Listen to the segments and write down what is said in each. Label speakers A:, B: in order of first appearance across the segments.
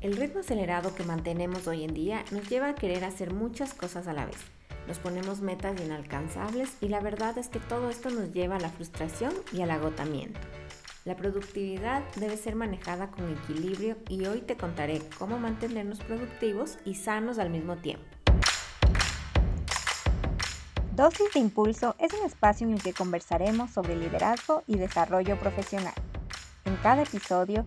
A: El ritmo acelerado que mantenemos hoy en día nos lleva a querer hacer muchas cosas a la vez. Nos ponemos metas inalcanzables y la verdad es que todo esto nos lleva a la frustración y al agotamiento. La productividad debe ser manejada con equilibrio y hoy te contaré cómo mantenernos productivos y sanos al mismo tiempo.
B: Dosis de Impulso es un espacio en el que conversaremos sobre liderazgo y desarrollo profesional. En cada episodio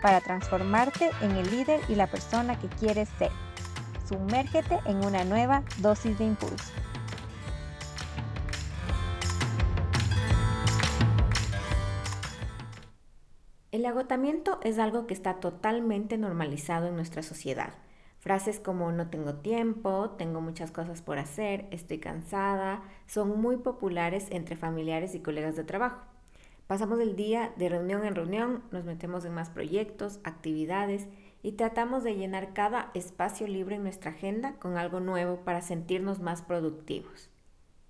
B: para transformarte en el líder y la persona que quieres ser. Sumérgete en una nueva dosis de impulso.
A: El agotamiento es algo que está totalmente normalizado en nuestra sociedad. Frases como no tengo tiempo, tengo muchas cosas por hacer, estoy cansada, son muy populares entre familiares y colegas de trabajo. Pasamos el día de reunión en reunión, nos metemos en más proyectos, actividades y tratamos de llenar cada espacio libre en nuestra agenda con algo nuevo para sentirnos más productivos.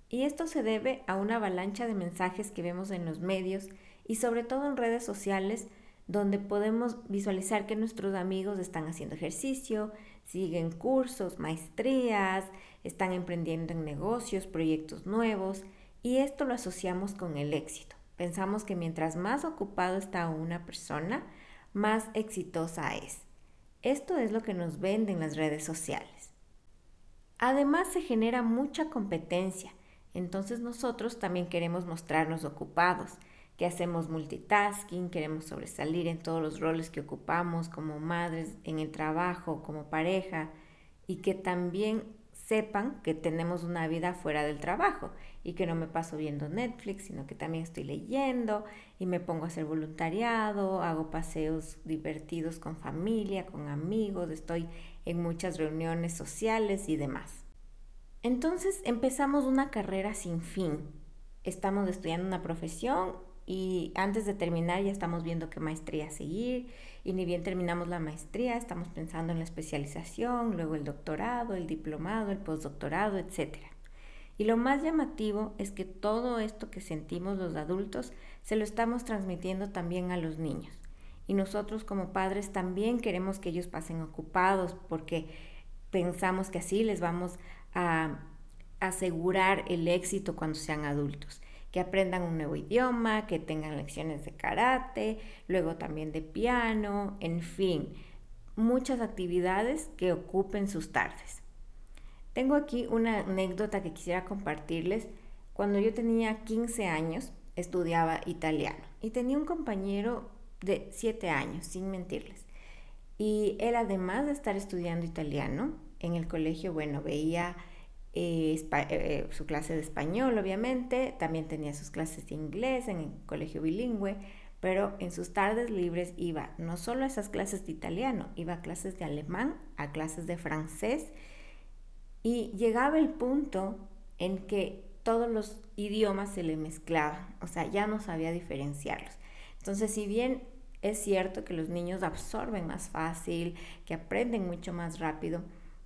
A: Y esto se debe a una avalancha de mensajes que vemos en los medios y sobre todo en redes sociales donde podemos visualizar que nuestros amigos están haciendo ejercicio, siguen cursos, maestrías, están emprendiendo en negocios, proyectos nuevos y esto lo asociamos con el éxito. Pensamos que mientras más ocupado está una persona, más exitosa es. Esto es lo que nos venden las redes sociales. Además se genera mucha competencia, entonces nosotros también queremos mostrarnos ocupados, que hacemos multitasking, queremos sobresalir en todos los roles que ocupamos como madres, en el trabajo, como pareja, y que también sepan que tenemos una vida fuera del trabajo y que no me paso viendo Netflix, sino que también estoy leyendo y me pongo a hacer voluntariado, hago paseos divertidos con familia, con amigos, estoy en muchas reuniones sociales y demás. Entonces empezamos una carrera sin fin. Estamos estudiando una profesión y antes de terminar ya estamos viendo qué maestría seguir y ni bien terminamos la maestría, estamos pensando en la especialización, luego el doctorado, el diplomado, el postdoctorado, etc. Y lo más llamativo es que todo esto que sentimos los adultos se lo estamos transmitiendo también a los niños. Y nosotros como padres también queremos que ellos pasen ocupados porque pensamos que así les vamos a asegurar el éxito cuando sean adultos que aprendan un nuevo idioma, que tengan lecciones de karate, luego también de piano, en fin, muchas actividades que ocupen sus tardes. Tengo aquí una anécdota que quisiera compartirles. Cuando yo tenía 15 años, estudiaba italiano y tenía un compañero de 7 años, sin mentirles. Y él, además de estar estudiando italiano en el colegio, bueno, veía eh, eh, su clase de español, obviamente, también tenía sus clases de inglés en el colegio bilingüe, pero en sus tardes libres iba no solo a esas clases de italiano, iba a clases de alemán, a clases de francés, y llegaba el punto en que todos los idiomas se le mezclaban, o sea, ya no sabía diferenciarlos. Entonces, si bien es cierto que los niños absorben más fácil, que aprenden mucho más rápido,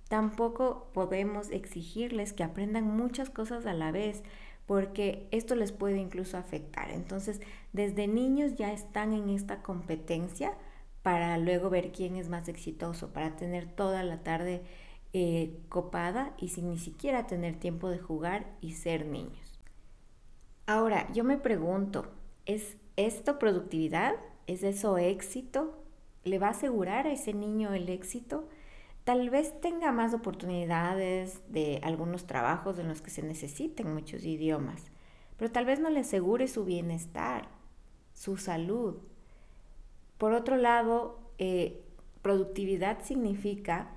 A: Tampoco podemos exigirles que aprendan muchas cosas a la vez porque esto les puede incluso afectar. Entonces, desde niños ya están en esta competencia para luego ver quién es más exitoso, para tener toda la tarde eh, copada y sin ni siquiera tener tiempo de jugar y ser niños. Ahora, yo me pregunto, ¿es esto productividad? ¿Es eso éxito? ¿Le va a asegurar a ese niño el éxito? Tal vez tenga más oportunidades de algunos trabajos en los que se necesiten muchos idiomas, pero tal vez no le asegure su bienestar, su salud. Por otro lado, eh, productividad significa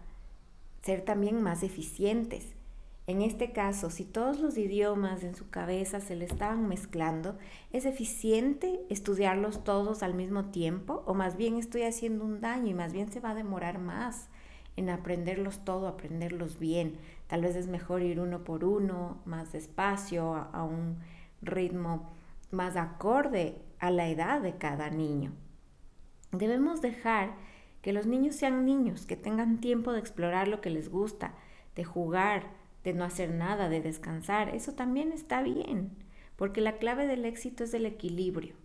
A: ser también más eficientes. En este caso, si todos los idiomas en su cabeza se le estaban mezclando, ¿es eficiente estudiarlos todos al mismo tiempo? ¿O más bien estoy haciendo un daño y más bien se va a demorar más? En aprenderlos todo, aprenderlos bien. Tal vez es mejor ir uno por uno, más despacio, a, un ritmo más acorde a la edad de cada niño. Debemos dejar que los niños sean niños, que tengan tiempo de explorar lo que les gusta, de jugar, de no hacer nada, de descansar. Eso también está bien, porque la clave del éxito es el equilibrio.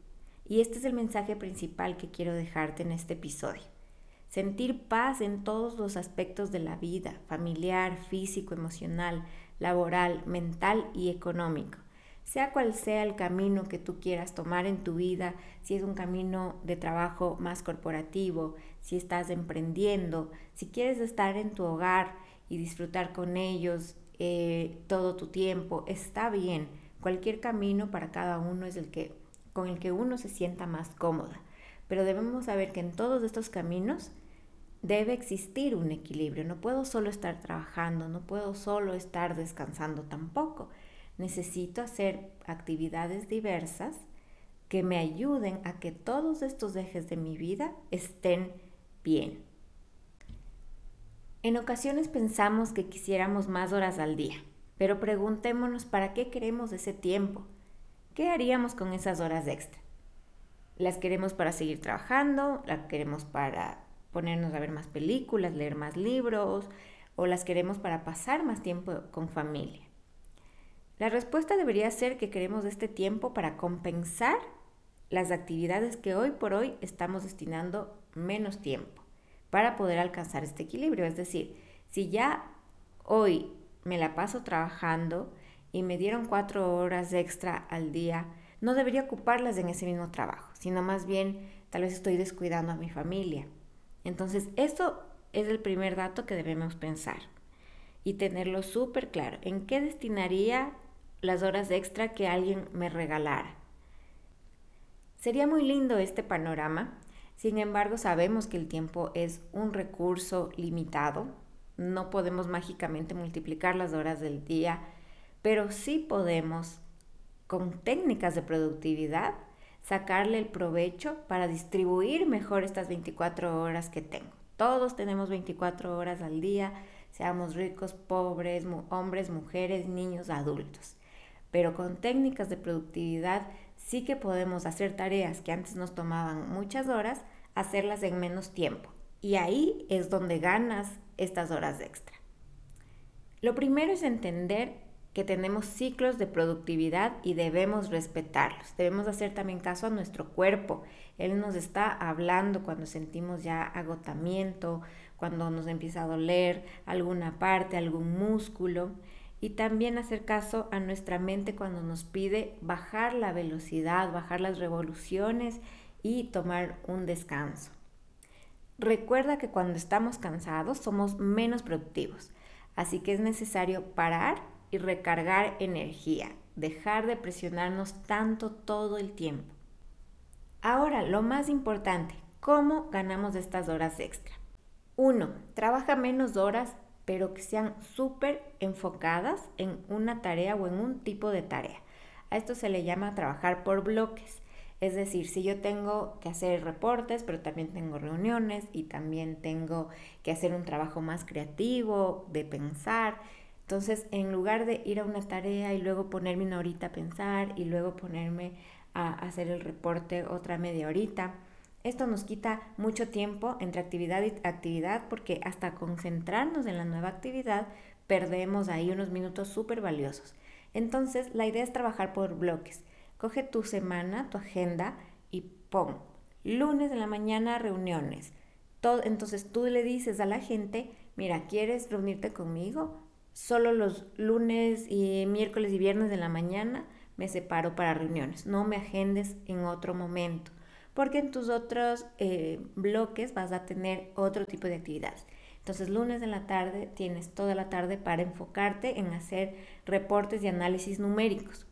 A: Y este es el mensaje principal que quiero dejarte en este episodio. Sentir paz en todos los aspectos de la vida, familiar, físico, emocional, laboral, mental y económico. Sea cual sea el camino que tú quieras tomar en tu vida, si es un camino de trabajo más corporativo, si estás emprendiendo, si quieres estar en tu hogar y disfrutar con ellos eh, todo tu tiempo, está bien. Cualquier camino para cada uno es el que con el que uno se sienta más cómoda. Pero debemos saber que en todos estos caminos debe existir un equilibrio. No puedo solo estar trabajando, no puedo solo estar descansando tampoco. Necesito hacer actividades diversas que me ayuden a que todos estos ejes de mi vida estén bien. En ocasiones pensamos que quisiéramos más horas al día, pero preguntémonos para qué queremos ese tiempo. ¿Qué haríamos con esas horas extra? ¿Las queremos para seguir trabajando? ¿Las queremos para ponernos a ver más películas, leer más libros? ¿O las queremos para pasar más tiempo con familia? La respuesta debería ser que queremos este tiempo para compensar las actividades que hoy por hoy estamos destinando menos tiempo para poder alcanzar este equilibrio. Es decir, si ya hoy me la paso trabajando, y me dieron cuatro horas extra al día, no debería ocuparlas en ese mismo trabajo, sino más bien tal vez estoy descuidando a mi familia. Entonces, eso es el primer dato que debemos pensar y tenerlo súper claro. ¿En qué destinaría las horas extra que alguien me regalara? Sería muy lindo este panorama, sin embargo sabemos que el tiempo es un recurso limitado, no podemos mágicamente multiplicar las horas del día pero sí podemos, con técnicas de productividad, sacarle el provecho para distribuir mejor estas 24 horas que tengo. Todos tenemos 24 horas al día, seamos ricos, pobres, hombres, mujeres, niños, adultos. Pero con técnicas de productividad sí que podemos hacer tareas que antes nos tomaban muchas horas, hacerlas en menos tiempo. Y ahí es donde ganas estas horas extra. Lo primero es entender que tenemos ciclos de productividad y debemos respetarlos. Debemos hacer también caso a nuestro cuerpo. Él nos está hablando cuando sentimos ya agotamiento, cuando nos empieza a doler alguna parte, algún músculo. Y también hacer caso a nuestra mente cuando nos pide bajar la velocidad, bajar las revoluciones y tomar un descanso. Recuerda que cuando estamos cansados somos menos productivos, así que es necesario parar y recargar energía, dejar de presionarnos tanto todo el tiempo. Ahora, lo más importante, ¿cómo ganamos estas horas extra? Uno, Trabaja menos horas, pero que sean súper enfocadas en una tarea o en un tipo de tarea. A esto se le llama trabajar por bloques. Es decir, si yo tengo que hacer reportes, pero también tengo reuniones y también tengo que hacer un trabajo más creativo, de pensar, entonces, en lugar de ir a una tarea y luego ponerme una horita a pensar y luego ponerme a hacer el reporte otra media horita, esto nos quita mucho tiempo entre actividad y actividad porque hasta concentrarnos en la nueva actividad perdemos ahí unos minutos súper valiosos. Entonces, la idea es trabajar por bloques. Coge tu semana, tu agenda y pon lunes en la mañana reuniones. Todo, entonces tú le dices a la gente, mira, ¿quieres reunirte conmigo? Solo los lunes y miércoles y viernes de la mañana me separo para reuniones. No me agendes en otro momento, porque en tus otros eh, bloques vas a tener otro tipo de actividades. Entonces, lunes en la tarde tienes toda la tarde para enfocarte en hacer reportes y análisis numéricos.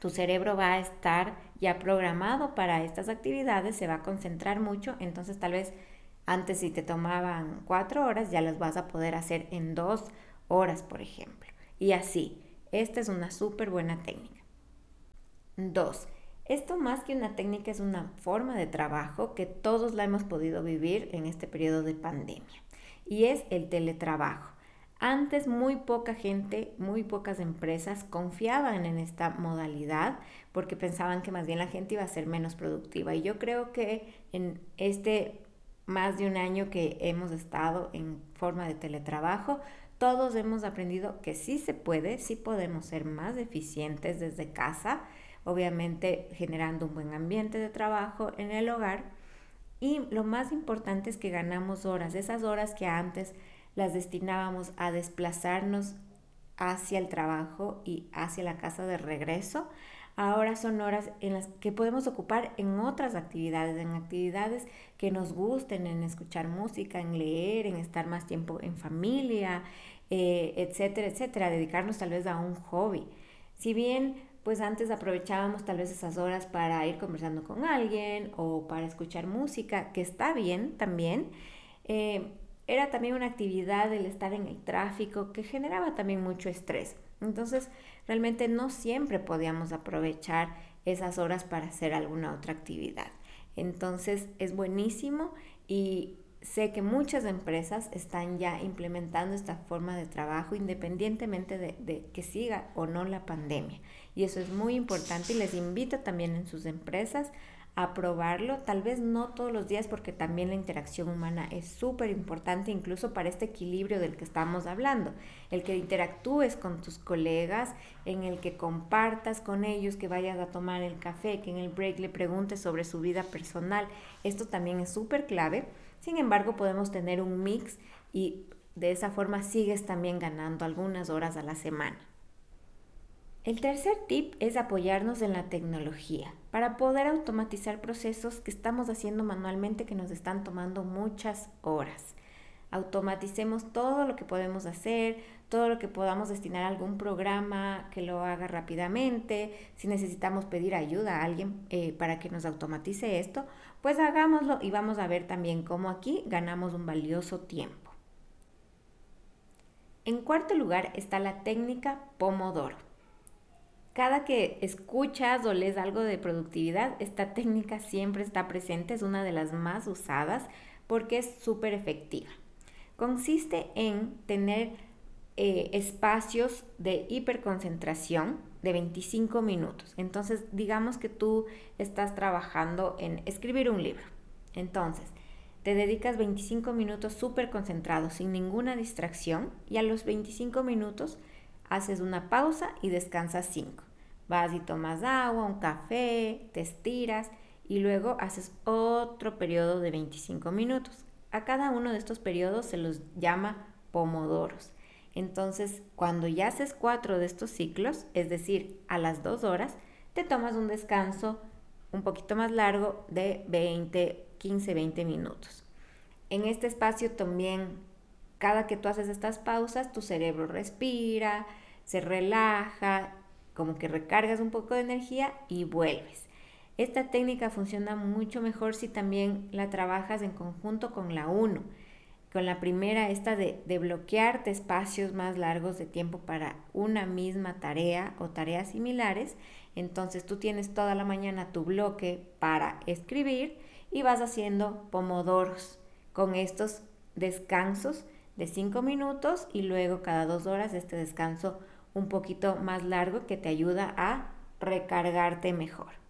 A: Tu cerebro va a estar ya programado para estas actividades, se va a concentrar mucho, entonces tal vez antes si te tomaban cuatro horas, ya las vas a poder hacer en dos horas, por ejemplo. Y así, esta es una súper buena técnica. Dos, esto más que una técnica es una forma de trabajo que todos la hemos podido vivir en este periodo de pandemia. y es el teletrabajo. Antes muy poca gente, muy pocas empresas confiaban en esta modalidad porque pensaban que más bien la gente iba a ser menos productiva. Y yo creo que en este más de un año que hemos estado en forma de teletrabajo, todos hemos aprendido que sí se puede, sí podemos ser más eficientes desde casa, obviamente generando un buen ambiente de trabajo en el hogar. Y lo más importante es que ganamos horas, esas horas que antes las destinábamos a desplazarnos hacia el trabajo y hacia la casa de regreso. Ahora son horas en las que podemos ocupar en otras actividades, en actividades que nos gusten, en escuchar música, en leer, en estar más tiempo en familia, eh, etcétera, etcétera, dedicarnos tal vez a un hobby. Si bien pues antes aprovechábamos tal vez esas horas para ir conversando con alguien o para escuchar música, que está bien también, eh, era también una actividad el estar en el tráfico que generaba también mucho estrés. Entonces, realmente no siempre podíamos aprovechar esas horas para hacer alguna otra actividad. Entonces, es buenísimo y sé que muchas empresas están ya implementando esta forma de trabajo independientemente de, que siga o no la pandemia. Y eso es muy importante y les invito también en sus empresas a probarlo, tal vez no todos los días porque también la interacción humana es súper importante incluso para este equilibrio del que estamos hablando, el que interactúes con tus colegas, en el que compartas con ellos, que vayas a tomar el café, que en el break le preguntes sobre su vida personal, esto también es súper clave, sin embargo podemos tener un mix y de esa forma sigues también ganando algunas horas a la semana. El tercer tip es apoyarnos en la tecnología para poder automatizar procesos que estamos haciendo manualmente que nos están tomando muchas horas. Automaticemos todo lo que podemos hacer, todo lo que podamos destinar a algún programa que lo haga rápidamente. Si necesitamos pedir ayuda a alguien eh, para que nos automatice esto, pues hagámoslo y vamos a ver también cómo aquí ganamos un valioso tiempo. En cuarto lugar está la técnica Pomodoro. Cada que escuchas o lees algo de productividad, esta técnica siempre está presente, es una de las más usadas porque es súper efectiva. Consiste en tener eh, espacios de hiperconcentración de 25 minutos. Entonces, digamos que tú estás trabajando en escribir un libro. Entonces, te dedicas 25 minutos súper concentrados, sin ninguna distracción, y a los 25 minutos haces una pausa y descansas 5. Vas y tomas agua, un café, te estiras y luego haces otro periodo de 25 minutos. A cada uno de estos periodos se los llama pomodoros. Entonces, cuando ya haces cuatro de estos ciclos, es decir, a las dos horas, te tomas un descanso un poquito más largo de 20, 15, 20 minutos. En este espacio también, cada que tú haces estas pausas, tu cerebro respira, se relaja, como que recargas un poco de energía y vuelves. Esta técnica funciona mucho mejor si también la trabajas en conjunto con la 1. Con la primera, esta de, bloquearte espacios más largos de tiempo para una misma tarea o tareas similares. Entonces tú tienes toda la mañana tu bloque para escribir y vas haciendo pomodoros con estos descansos de 5 minutos y luego cada dos horas este descanso un poquito más largo que te ayuda a recargarte mejor.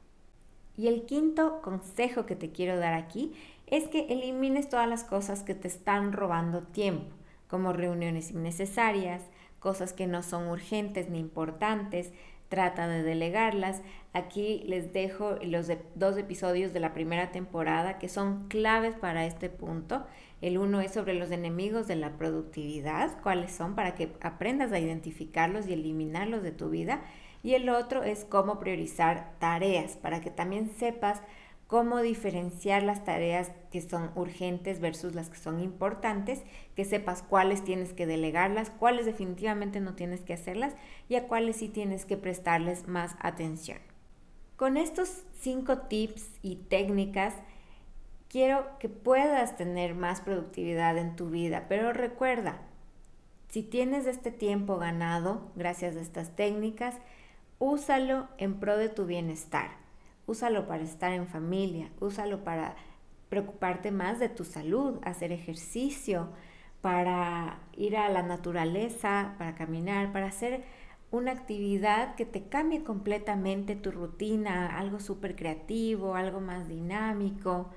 A: Y el quinto consejo que te quiero dar aquí es que elimines todas las cosas que te están robando tiempo, como reuniones innecesarias, cosas que no son urgentes ni importantes, trata de delegarlas. Aquí les dejo los dos episodios de la primera temporada que son claves para este punto el uno es sobre los enemigos de la productividad, cuáles son para que aprendas a identificarlos y eliminarlos de tu vida. Y el otro es cómo priorizar tareas, para que también sepas cómo diferenciar las tareas que son urgentes versus las que son importantes, que sepas cuáles tienes que delegarlas, cuáles definitivamente no tienes que hacerlas y a cuáles sí tienes que prestarles más atención. Con estos cinco tips y técnicas, quiero que puedas tener más productividad en tu vida, pero recuerda, si tienes este tiempo ganado gracias a estas técnicas, úsalo en pro de tu bienestar. Úsalo para estar en familia, úsalo para preocuparte más de tu salud, hacer ejercicio, para ir a la naturaleza, para caminar, para hacer una actividad que te cambie completamente tu rutina, algo súper creativo, algo más dinámico,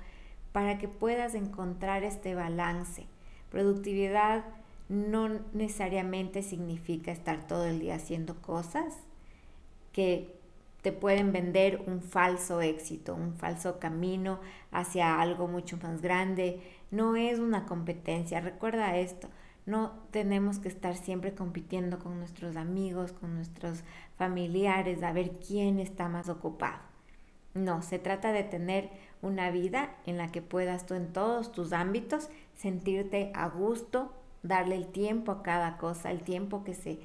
A: para que puedas encontrar este balance. Productividad no necesariamente significa estar todo el día haciendo cosas que te pueden vender un falso éxito, un falso camino hacia algo mucho más grande. No es una competencia, recuerda esto. No tenemos que estar siempre compitiendo con nuestros amigos, con nuestros familiares, a ver quién está más ocupado. No, se trata de tener una vida en la que puedas tú en todos tus ámbitos sentirte a gusto, darle el tiempo a cada cosa, el tiempo que se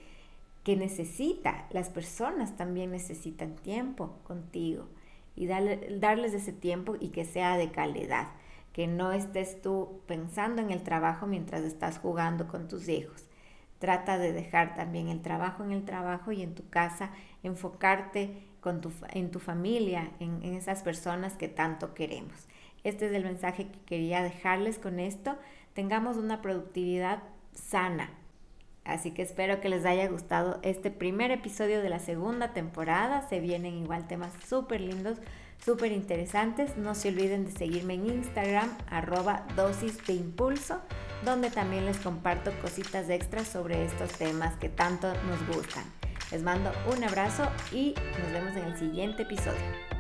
A: que necesita. Las personas también necesitan tiempo contigo y darles ese tiempo y que sea de calidad que no estés tú pensando en el trabajo mientras estás jugando con tus hijos. Trata de dejar también el trabajo en el trabajo y en tu casa, enfocarte con tu, en tu familia, en, en esas personas que tanto queremos. Este es el mensaje que quería dejarles con esto. Tengamos una productividad sana. Así que espero que les haya gustado este primer episodio de la segunda temporada. Se vienen igual temas súper lindos súper interesantes. No se olviden de seguirme en Instagram, arroba dosis de impulso, donde también les comparto cositas extras sobre estos temas que tanto nos gustan. Les mando un abrazo y nos vemos en el siguiente episodio.